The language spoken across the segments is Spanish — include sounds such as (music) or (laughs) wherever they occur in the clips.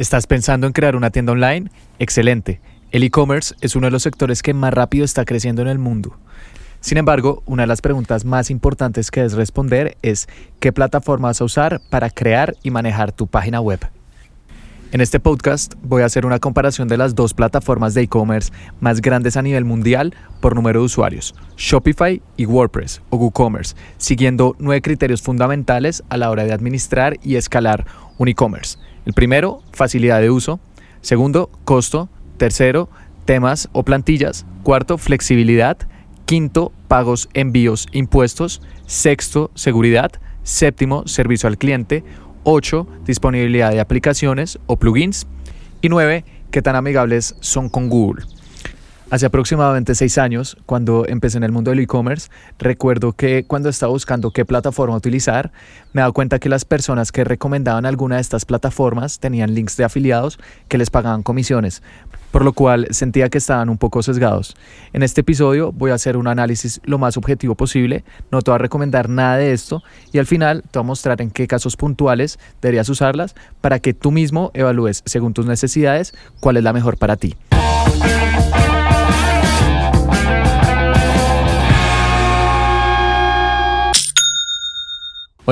¿Estás pensando en crear una tienda online? Excelente. El e-commerce es uno de los sectores que más rápido está creciendo en el mundo. Sin embargo, una de las preguntas más importantes que debes responder es ¿qué plataforma vas a usar para crear y manejar tu página web? En este podcast voy a hacer una comparación de las dos plataformas de e-commerce más grandes a nivel mundial por número de usuarios, Shopify y WordPress o WooCommerce, siguiendo nueve criterios fundamentales a la hora de administrar y escalar un e-commerce. El primero, facilidad de uso. Segundo, costo. Tercero, temas o plantillas. Cuarto, flexibilidad. Quinto, pagos, envíos, impuestos. Sexto, seguridad. Séptimo, servicio al cliente. Ocho, disponibilidad de aplicaciones o plugins. Y nueve, qué tan amigables son con Google. Hace aproximadamente seis años, cuando empecé en el mundo del e-commerce, recuerdo que cuando estaba buscando qué plataforma utilizar, me daba cuenta que las personas que recomendaban alguna de estas plataformas tenían links de afiliados que les pagaban comisiones, por lo cual sentía que estaban un poco sesgados. En este episodio voy a hacer un análisis lo más objetivo posible, no te voy a recomendar nada de esto y al final te voy a mostrar en qué casos puntuales deberías usarlas para que tú mismo evalúes según tus necesidades cuál es la mejor para ti.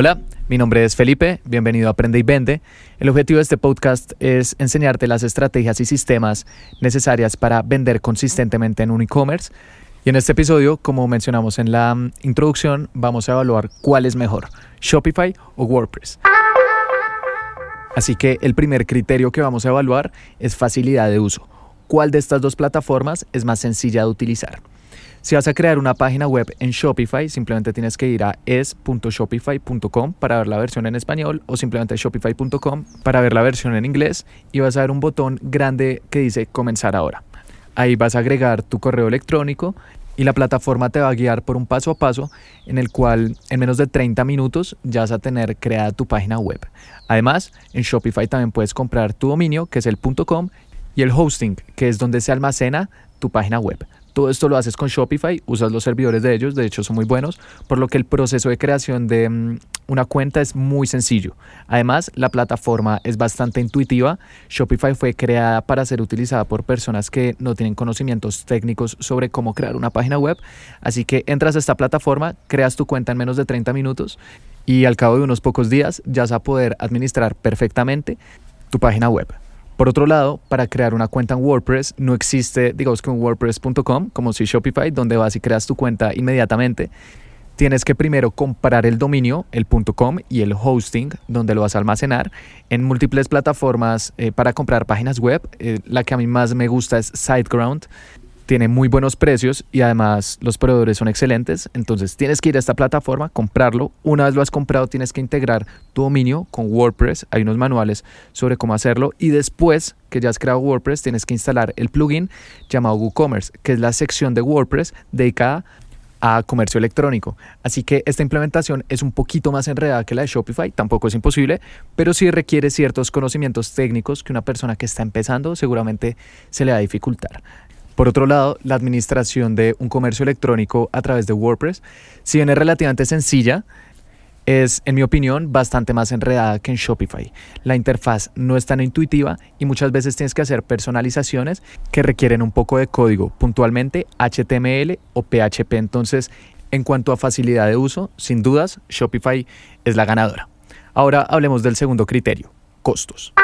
Hola, mi nombre es Felipe, bienvenido a Aprende y Vende. El objetivo de este podcast es enseñarte las estrategias y sistemas necesarias para vender consistentemente en un e-commerce. Y en este episodio, como mencionamos en la mm, introducción, vamos a evaluar cuál es mejor, Shopify o WordPress. Así que el primer criterio que vamos a evaluar es facilidad de uso. ¿Cuál de estas dos plataformas es más sencilla de utilizar? Si vas a crear una página web en Shopify, simplemente tienes que ir a es.shopify.com para ver la versión en español o simplemente shopify.com para ver la versión en inglés y vas a ver un botón grande que dice comenzar ahora. Ahí vas a agregar tu correo electrónico y la plataforma te va a guiar por un paso a paso en el cual en menos de 30 minutos ya vas a tener creada tu página web. Además, en Shopify también puedes comprar tu dominio, que es el .com, y el hosting, que es donde se almacena tu página web. Todo esto lo haces con Shopify, usas los servidores de ellos, de hecho son muy buenos, por lo que el proceso de creación de mm, una cuenta es muy sencillo. Además, la plataforma es bastante intuitiva. Shopify fue creada para ser utilizada por personas que no tienen conocimientos técnicos sobre cómo crear una página web. Así que entras a esta plataforma, creas tu cuenta en menos de 30 minutos y al cabo de unos pocos días ya vas a poder administrar perfectamente tu página web. Por otro lado, para crear una cuenta en WordPress no existe, digamos que un WordPress.com, como si Shopify, donde vas y creas tu cuenta inmediatamente. Tienes que primero comprar el dominio, el .com y el hosting, donde lo vas a almacenar en múltiples plataformas eh, para comprar páginas web. Eh, la que a mí más me gusta es SiteGround tiene muy buenos precios y además los proveedores son excelentes. Entonces tienes que ir a esta plataforma, comprarlo. Una vez lo has comprado, tienes que integrar tu dominio con WordPress. Hay unos manuales sobre cómo hacerlo. Y después que ya has creado WordPress, tienes que instalar el plugin llamado WooCommerce, que es la sección de WordPress dedicada a comercio electrónico. Así que esta implementación es un poquito más enredada que la de Shopify, tampoco es imposible, pero sí requiere ciertos conocimientos técnicos que una persona que está empezando seguramente se le va a dificultar. Por otro lado, la administración de un comercio electrónico a través de WordPress, si bien es relativamente sencilla, es, en mi opinión, bastante más enredada que en Shopify. La interfaz no es tan intuitiva y muchas veces tienes que hacer personalizaciones que requieren un poco de código, puntualmente HTML o PHP. Entonces, en cuanto a facilidad de uso, sin dudas, Shopify es la ganadora. Ahora hablemos del segundo criterio, costos.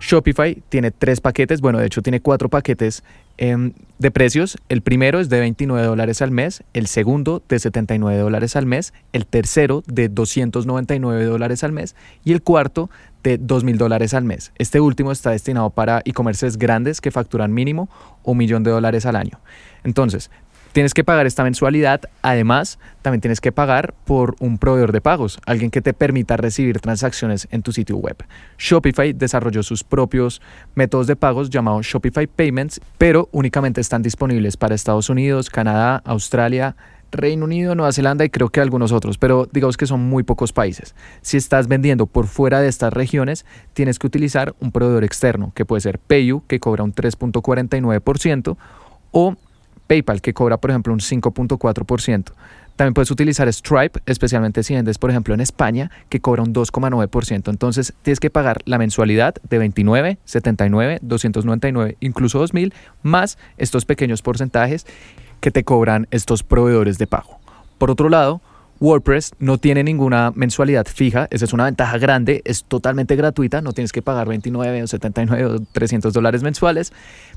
Shopify tiene tres paquetes, bueno, de hecho tiene cuatro paquetes em, de precios. El primero es de 29 dólares al mes, el segundo de 79 dólares al mes, el tercero de 299 dólares al mes y el cuarto de 2.000 dólares al mes. Este último está destinado para e-commerces grandes que facturan mínimo un millón de dólares al año. Entonces, tienes que pagar esta mensualidad. Además, también tienes que pagar por un proveedor de pagos, alguien que te permita recibir transacciones en tu sitio web. Shopify desarrolló sus propios métodos de pagos llamados Shopify Payments, pero únicamente están disponibles para Estados Unidos, Canadá, Australia, Reino Unido, Nueva Zelanda y creo que algunos otros, pero digamos que son muy pocos países. Si estás vendiendo por fuera de estas regiones, tienes que utilizar un proveedor externo, que puede ser PayU, que cobra un 3.49%, o PayPal, que cobra, por ejemplo, un 5.4%. También puedes utilizar Stripe, especialmente si vendes, por ejemplo, en España, que cobra un 2,9%. Entonces tienes que pagar la mensualidad de 29, 79, 299, incluso 2000, más estos pequeños porcentajes que te cobran estos proveedores de pago. Por otro lado, WordPress no tiene ninguna mensualidad fija, esa es una ventaja grande, es totalmente gratuita, no tienes que pagar 29 o 79 o 300 dólares mensuales,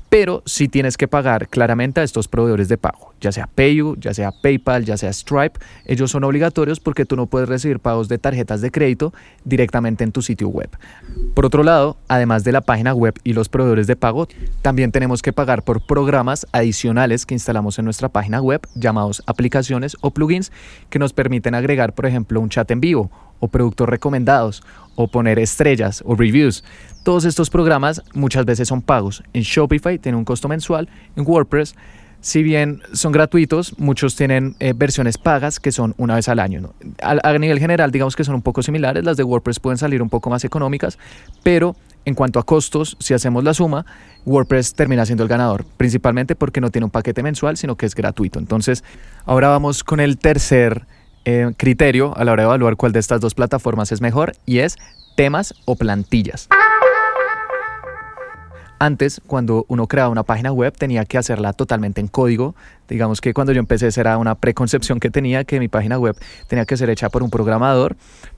pero sí tienes que pagar claramente a estos proveedores de pago, ya sea PayU, ya sea PayPal, ya sea Stripe, ellos son obligatorios porque tú no puedes recibir pagos de tarjetas de crédito directamente en tu sitio web. Por otro lado, además de la página web y los proveedores de pago, también tenemos que pagar por programas adicionales que instalamos en nuestra página web llamados aplicaciones o plugins que nos permiten agregar, por ejemplo, un chat en vivo o productos recomendados o poner estrellas o reviews. Todos estos programas muchas veces son pagos. En Shopify tiene un costo mensual, en WordPress si bien son gratuitos, muchos tienen eh, versiones pagas que son una vez al año. A, nivel general, digamos que son un poco similares. Las de WordPress pueden salir un poco más económicas, pero en cuanto a costos, si hacemos la suma, WordPress termina siendo el ganador, principalmente porque no tiene un paquete mensual, sino que es gratuito. Entonces, ahora vamos con el tercer eh, criterio a la hora de evaluar cuál de estas dos plataformas es mejor y es temas o plantillas. Antes, cuando uno creaba una página web, tenía que hacerla totalmente en código. Digamos que cuando yo empecé, era una preconcepción que tenía, que mi página web tenía que ser hecha por un programador,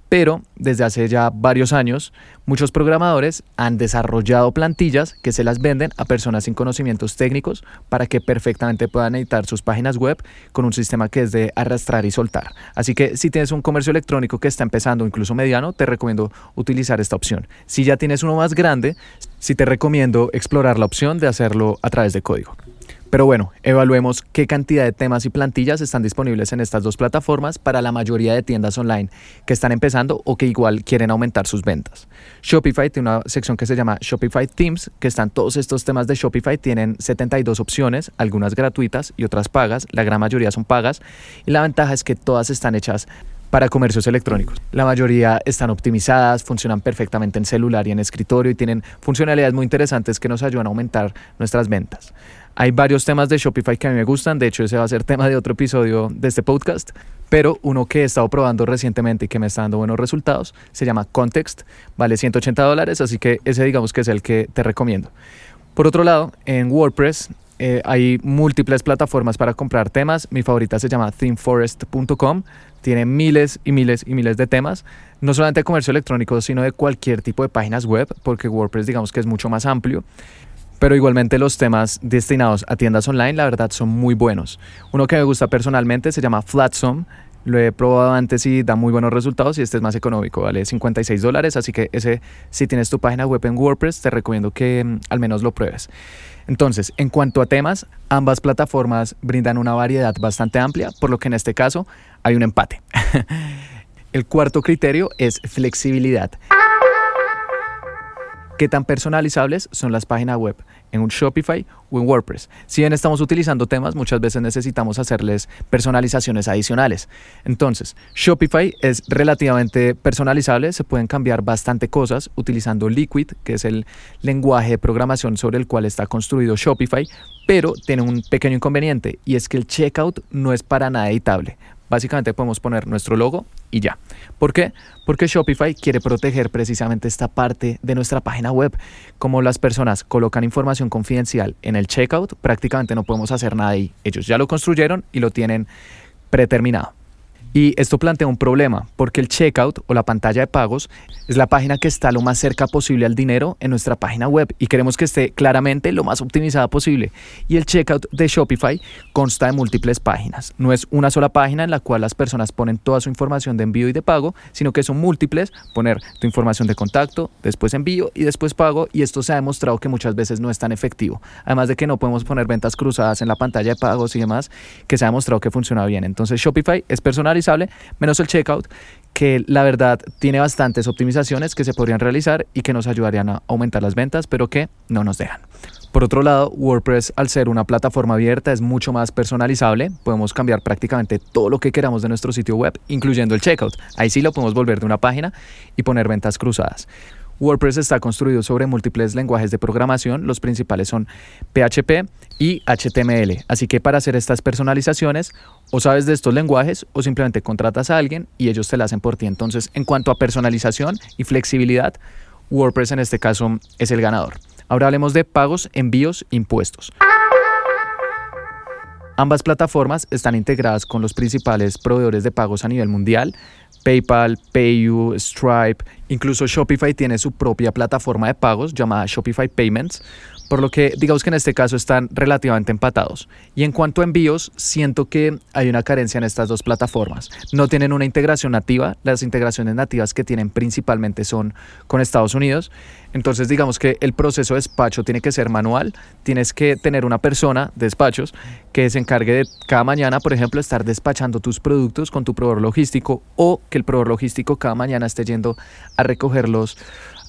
pero desde hace ya varios años muchos programadores han desarrollado plantillas que se las venden a personas sin conocimientos técnicos para que perfectamente puedan editar sus páginas web con un sistema que es de arrastrar y soltar. Así que si tienes un comercio electrónico que está empezando, incluso mediano, te recomiendo utilizar esta opción. Si ya tienes uno más grande, sí te recomiendo explorar la opción de hacerlo a través de código. Pero bueno, evaluemos qué cantidad de temas y plantillas están disponibles en estas dos plataformas para la mayoría de tiendas online que están empezando o que igual quieren aumentar sus ventas. Shopify tiene una sección que se llama Shopify Themes, que están todos estos temas de Shopify, tienen 72 opciones, algunas gratuitas y otras pagas, la gran mayoría son pagas, y la ventaja es que todas están hechas para comercios electrónicos. La mayoría están optimizadas, funcionan perfectamente en celular y en escritorio y tienen funcionalidades muy interesantes que nos ayudan a aumentar nuestras ventas. Hay varios temas de Shopify que a mí me gustan, de hecho ese va a ser tema de otro episodio de este podcast, pero uno que he estado probando recientemente y que me está dando buenos resultados se llama Context, vale 180 dólares, así que ese digamos que es el que te recomiendo. Por otro lado, en WordPress eh, hay múltiples plataformas para comprar temas. Mi favorita se llama themeforest.com. Tiene miles y miles y miles de temas, no solamente de comercio electrónico, sino de cualquier tipo de páginas web, porque WordPress digamos que es mucho más amplio. Pero igualmente los temas destinados a tiendas online, la verdad, son muy buenos. Uno que me gusta personalmente se llama Flatsome. Lo he probado antes y da muy buenos resultados y este es más económico, vale 56 dólares, así que ese si tienes tu página web en WordPress te recomiendo que mm, al menos lo pruebes. Entonces, en cuanto a temas, ambas plataformas brindan una variedad bastante amplia, por lo que en este caso hay un empate. (laughs) El cuarto criterio es flexibilidad. ¿Qué tan personalizables son las páginas web en un Shopify o en WordPress? Si bien estamos utilizando temas, muchas veces necesitamos hacerles personalizaciones adicionales. Entonces, Shopify es relativamente personalizable, se pueden cambiar bastante cosas utilizando Liquid, que es el lenguaje de programación sobre el cual está construido Shopify, pero tiene un pequeño inconveniente y es que el checkout no es para nada editable. Básicamente podemos poner nuestro logo y ya. ¿Por qué? Porque Shopify quiere proteger precisamente esta parte de nuestra página web. Como las personas colocan información confidencial en el checkout, prácticamente no podemos hacer nada ahí. Ellos ya lo construyeron y lo tienen predeterminado. Y esto plantea un problema, porque el checkout o la pantalla de pagos es la página que está lo más cerca posible al dinero en nuestra página web y queremos que esté claramente lo más optimizada posible. Y el checkout de Shopify consta de múltiples páginas. No es una sola página en la cual las personas ponen toda su información de envío y de pago, sino que son múltiples, poner tu información de contacto, después envío y después pago y esto se ha demostrado que muchas veces no es tan efectivo. Además de que no podemos poner ventas cruzadas en la pantalla de pagos y demás, que se ha demostrado que funciona bien. Entonces Shopify es menos el checkout, que la verdad tiene bastantes optimizaciones que se podrían realizar y que nos ayudarían a aumentar las ventas, pero que no nos dejan. Por otro lado, WordPress, al ser una plataforma abierta, es mucho más personalizable. Podemos cambiar prácticamente todo lo que queramos de nuestro sitio web, incluyendo el checkout. Ahí sí lo podemos volver de una página y poner ventas cruzadas. WordPress está construido sobre múltiples lenguajes de programación. Los principales son PHP, y HTML. Así que para hacer estas personalizaciones, o sabes de estos lenguajes o simplemente contratas a alguien y ellos te la hacen por ti. Entonces, en cuanto a personalización y flexibilidad, WordPress en este caso es el ganador. Ahora hablemos de pagos, envíos, impuestos. Ambas plataformas están integradas con los principales proveedores de pagos a nivel mundial, PayPal, PayU, Stripe, incluso Shopify tiene su propia plataforma de pagos llamada Shopify Payments, por lo que digamos que en este caso están relativamente empatados. Y en cuanto a envíos, siento que hay una carencia en estas dos plataformas. No tienen una integración nativa, las integraciones nativas que tienen principalmente son con Estados Unidos. Entonces digamos que el proceso de despacho tiene que ser manual, tienes que tener una persona de despachos que se encargue de cada mañana, por ejemplo, estar despachando tus productos con tu proveedor logístico o que el proveedor logístico cada mañana esté yendo a recogerlos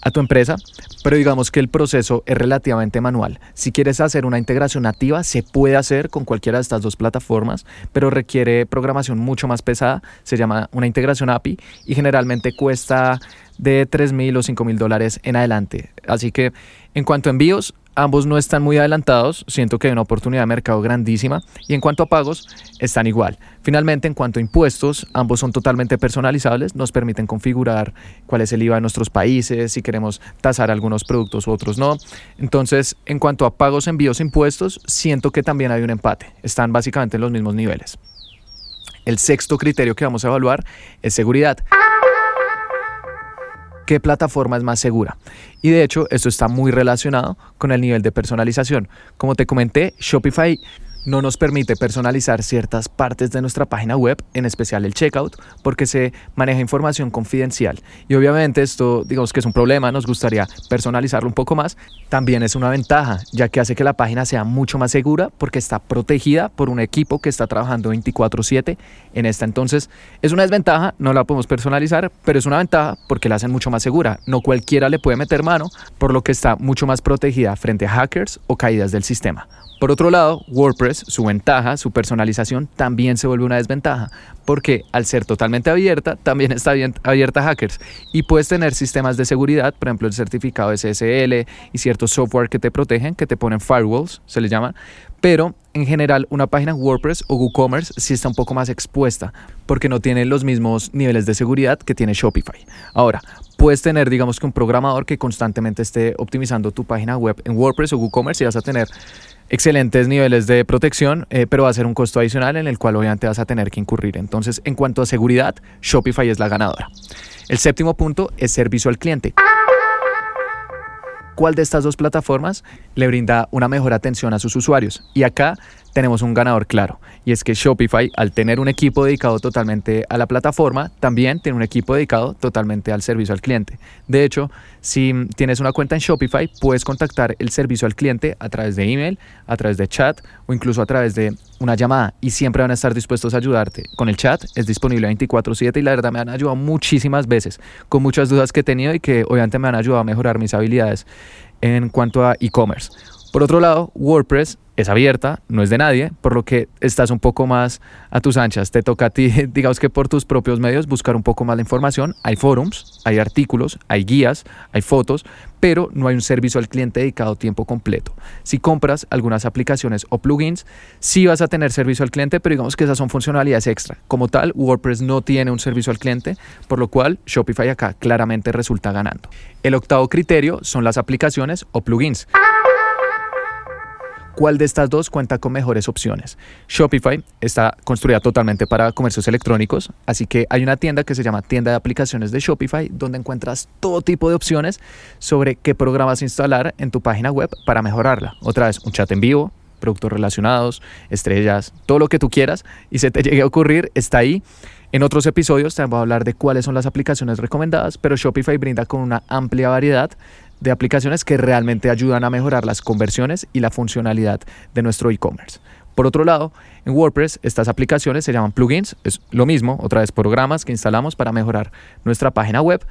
a tu empresa, pero digamos que el proceso es relativamente manual. Si quieres hacer una integración nativa, se puede hacer con cualquiera de estas dos plataformas, pero requiere programación mucho más pesada, se llama una integración API y generalmente cuesta de 3 mil o 5 mil dólares en adelante. Así que en cuanto a envíos, ambos no están muy adelantados, siento que hay una oportunidad de mercado grandísima y en cuanto a pagos están igual. Finalmente, en cuanto a impuestos, ambos son totalmente personalizables, nos permiten configurar cuál es el IVA de nuestros países, si queremos tasar algunos productos u otros no. Entonces, en cuanto a pagos, envíos, impuestos, siento que también hay un empate, están básicamente en los mismos niveles. El sexto criterio que vamos a evaluar es seguridad qué plataforma es más segura. Y de hecho, esto está muy relacionado con el nivel de personalización. Como te comenté, Shopify no nos permite personalizar ciertas partes de nuestra página web, en especial el checkout, porque se maneja información confidencial. Y obviamente esto, digamos que es un problema, nos gustaría personalizarlo un poco más. También es una ventaja, ya que hace que la página sea mucho más segura porque está protegida por un equipo que está trabajando 24/7 en esta. Entonces, es una desventaja, no la podemos personalizar, pero es una ventaja porque la hacen mucho más segura. No cualquiera le puede meter mano, por lo que está mucho más protegida frente a hackers o caídas del sistema. Por otro lado, WordPress, su ventaja, su personalización, también se vuelve una desventaja, porque al ser totalmente abierta, también está abierta a hackers y puedes tener sistemas de seguridad, por ejemplo el certificado SSL y ciertos software que te protegen, que te ponen firewalls, se les llama, pero en general una página WordPress o WooCommerce sí está un poco más expuesta porque no tiene los mismos niveles de seguridad que tiene Shopify. Ahora, puedes tener digamos que un programador que constantemente esté optimizando tu página web en WordPress o WooCommerce y vas a tener excelentes niveles de protección, eh, pero va a ser un costo adicional en el cual obviamente vas a tener que incurrir. Entonces, en cuanto a seguridad, Shopify es la ganadora. El séptimo punto es servicio al cliente. ¿Cuál de estas dos plataformas le brinda una mejor atención a sus usuarios? Y acá tenemos un ganador claro, y es que Shopify, al tener un equipo dedicado totalmente a la plataforma, también tiene un equipo dedicado totalmente al servicio al cliente. De hecho, si tienes una cuenta en Shopify, puedes contactar el servicio al cliente a través de email, a través de chat o incluso a través de una llamada y siempre van a estar dispuestos a ayudarte. Con el chat es disponible 24/7 y la verdad me han ayudado muchísimas veces con muchas dudas que he tenido y que obviamente me han ayudado a mejorar mis habilidades en cuanto a e-commerce. Por otro lado, WordPress es abierta, no es de nadie, por lo que estás un poco más a tus anchas. Te toca a ti, (laughs) digamos que por tus propios medios, buscar un poco más la información. Hay forums, hay artículos, hay guías, hay fotos, pero no hay un servicio al cliente dedicado tiempo completo. Si compras algunas aplicaciones o plugins, sí vas a tener servicio al cliente, pero digamos que esas son funcionalidades extra. Como tal, WordPress no tiene un servicio al cliente, por lo cual Shopify acá claramente resulta ganando. El octavo criterio son las aplicaciones o plugins. ¿Cuál de estas dos cuenta con mejores opciones? Shopify está construida totalmente para comercios electrónicos, así que hay una tienda que se llama Tienda de Aplicaciones de Shopify, donde encuentras todo tipo de opciones sobre qué programas instalar en tu página web para mejorarla. Otra vez, un chat en vivo, productos relacionados, estrellas, todo lo que tú quieras y se te (laughs) llegue a ocurrir, está ahí. En otros episodios te voy a hablar de cuáles son las aplicaciones recomendadas, pero Shopify brinda con una amplia variedad de aplicaciones que realmente ayudan a mejorar las conversiones y la funcionalidad de nuestro e-commerce. Por otro lado, en WordPress estas aplicaciones se llaman plugins, es lo mismo, otra vez programas que instalamos para mejorar nuestra página web.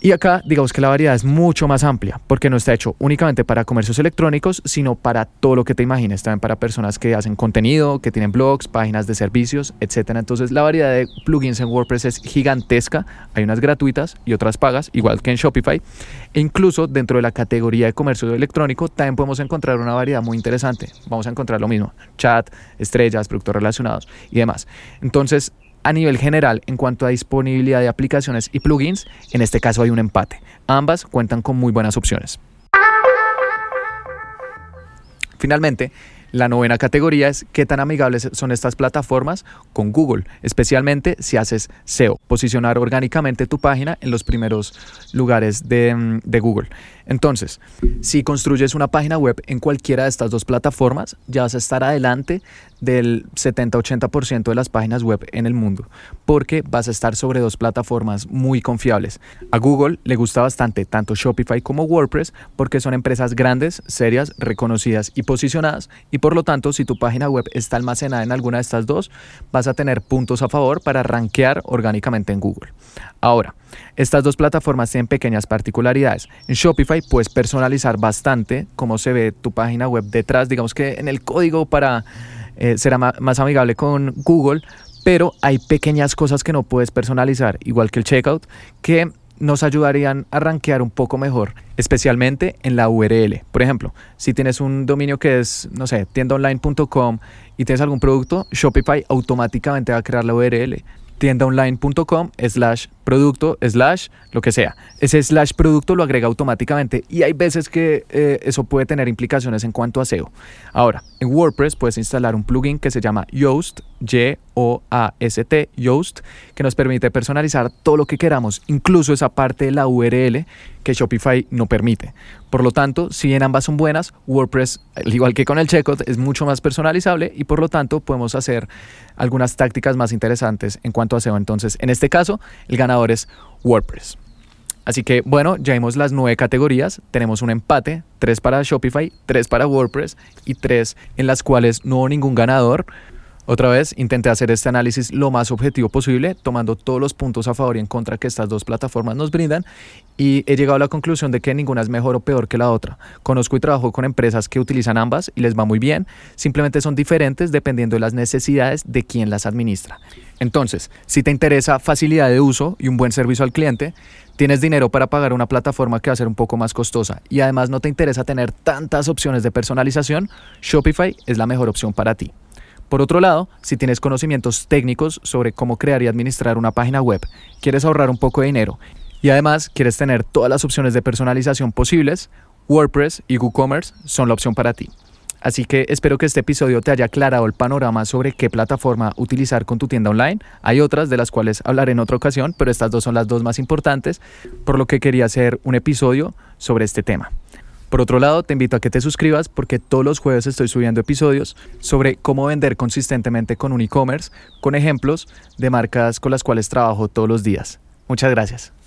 Y acá, digamos que la variedad es mucho más amplia, porque no está hecho únicamente para comercios electrónicos, sino para todo lo que te imagines, también para personas que hacen contenido, que tienen blogs, páginas de servicios, etc. Entonces, la variedad de plugins en WordPress es gigantesca. Hay unas gratuitas y otras pagas, igual que en Shopify. E incluso dentro de la categoría de comercio electrónico, también podemos encontrar una variedad muy interesante. Vamos a encontrar lo mismo: chat, estrellas, productos relacionados y demás. Entonces, a nivel general, en cuanto a disponibilidad de aplicaciones y plugins, en este caso hay un empate. Ambas cuentan con muy buenas opciones. Finalmente, la novena categoría es qué tan amigables son estas plataformas con Google, especialmente si haces SEO, posicionar orgánicamente tu página en los primeros lugares de, de Google. Entonces, si construyes una página web en cualquiera de estas dos plataformas, ya vas a estar adelante del 70-80% de las páginas web en el mundo, porque vas a estar sobre dos plataformas muy confiables. A Google le gusta bastante tanto Shopify como WordPress porque son empresas grandes, serias, reconocidas y posicionadas, y por lo tanto, si tu página web está almacenada en alguna de estas dos, vas a tener puntos a favor para rankear orgánicamente en Google. Ahora, estas dos plataformas tienen pequeñas particularidades. En Shopify puedes personalizar bastante cómo se ve tu página web detrás. Digamos que en el código para eh, será más amigable con Google, pero hay pequeñas cosas que no puedes personalizar, igual que el checkout, que nos ayudarían a rankear un poco mejor, especialmente en la URL. Por ejemplo, si tienes un dominio que es, no sé, tiendaonline.com y tienes algún producto, Shopify automáticamente va a crear la URL tiendaonline.com slash producto, slash, lo que sea. Ese slash producto lo agrega automáticamente y hay veces que eh, eso puede tener implicaciones en cuanto a SEO. Ahora, en WordPress puedes instalar un plugin que se llama Yoast, Y-O-A-S-T, Yoast, que nos permite personalizar todo lo que queramos, incluso esa parte de la URL que Shopify no permite. Por lo tanto, si bien ambas son buenas, WordPress, al igual que con el checkout, es mucho más personalizable y por lo tanto podemos hacer algunas tácticas más interesantes en cuanto a SEO. Entonces, en este caso, el ganador WordPress. Así que bueno, ya vimos las nueve categorías, tenemos un empate, tres para Shopify, tres para WordPress y tres en las cuales no hubo ningún ganador. Otra vez, intenté hacer este análisis lo más objetivo posible, tomando todos los puntos a favor y en contra que estas dos plataformas nos brindan y he llegado a la conclusión de que ninguna es mejor o peor que la otra. Conozco y trabajo con empresas que utilizan ambas y les va muy bien, simplemente son diferentes dependiendo de las necesidades de quien las administra. Entonces, si te interesa facilidad de uso y un buen servicio al cliente, tienes dinero para pagar una plataforma que va a ser un poco más costosa y además no te interesa tener tantas opciones de personalización, Shopify es la mejor opción para ti. Por otro lado, si tienes conocimientos técnicos sobre cómo crear y administrar una página web, quieres ahorrar un poco de dinero y además quieres tener todas las opciones de personalización posibles, WordPress y WooCommerce son la opción para ti. Así que espero que este episodio te haya aclarado el panorama sobre qué plataforma utilizar con tu tienda online. Hay otras de las cuales hablaré en otra ocasión, pero estas dos son las dos más importantes, por lo que quería hacer un episodio sobre este tema. Por otro lado, te invito a que te suscribas porque todos los jueves estoy subiendo episodios sobre cómo vender consistentemente con un e-commerce, con ejemplos de marcas con las cuales trabajo todos los días. Muchas gracias.